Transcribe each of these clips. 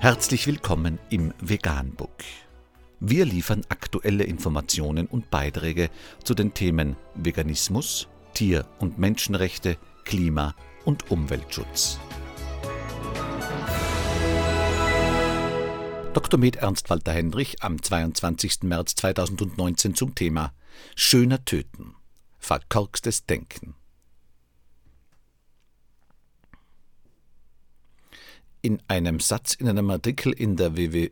Herzlich willkommen im Veganbook. Wir liefern aktuelle Informationen und Beiträge zu den Themen Veganismus, Tier- und Menschenrechte, Klima- und Umweltschutz. Dr. Med Ernst Walter Hendrich am 22. März 2019 zum Thema Schöner Töten. Verkorkstes Denken. In einem Satz in einem Artikel in der WW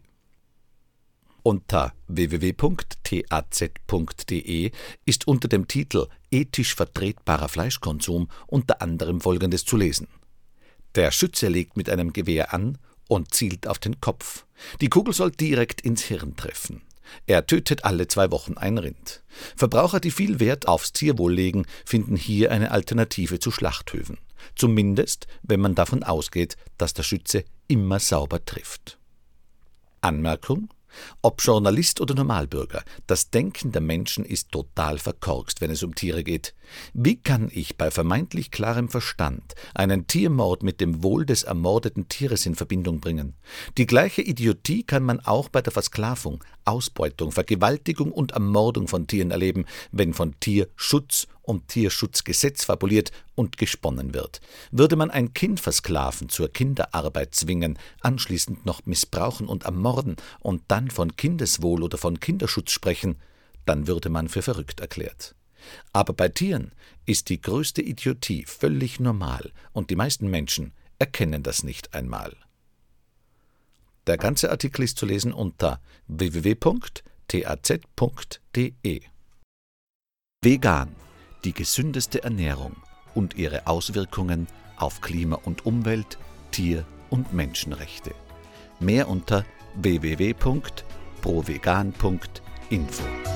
unter www.taz.de ist unter dem Titel Ethisch vertretbarer Fleischkonsum unter anderem Folgendes zu lesen. Der Schütze legt mit einem Gewehr an und zielt auf den Kopf. Die Kugel soll direkt ins Hirn treffen. Er tötet alle zwei Wochen ein Rind. Verbraucher, die viel Wert aufs Tierwohl legen, finden hier eine Alternative zu Schlachthöfen. Zumindest, wenn man davon ausgeht, dass der Schütze immer sauber trifft. Anmerkung ob Journalist oder Normalbürger, das Denken der Menschen ist total verkorkst, wenn es um Tiere geht. Wie kann ich bei vermeintlich klarem Verstand einen Tiermord mit dem Wohl des ermordeten Tieres in Verbindung bringen? Die gleiche Idiotie kann man auch bei der Versklavung, Ausbeutung, Vergewaltigung und Ermordung von Tieren erleben, wenn von Tierschutz und Tierschutzgesetz fabuliert und gesponnen wird. Würde man ein Kind versklaven, zur Kinderarbeit zwingen, anschließend noch missbrauchen und ermorden und dann von Kindeswohl oder von Kinderschutz sprechen, dann würde man für verrückt erklärt. Aber bei Tieren ist die größte Idiotie völlig normal und die meisten Menschen erkennen das nicht einmal. Der ganze Artikel ist zu lesen unter www.taz.de. Vegan, die gesündeste Ernährung und ihre Auswirkungen auf Klima und Umwelt, Tier- und Menschenrechte. Mehr unter www.provegan.info.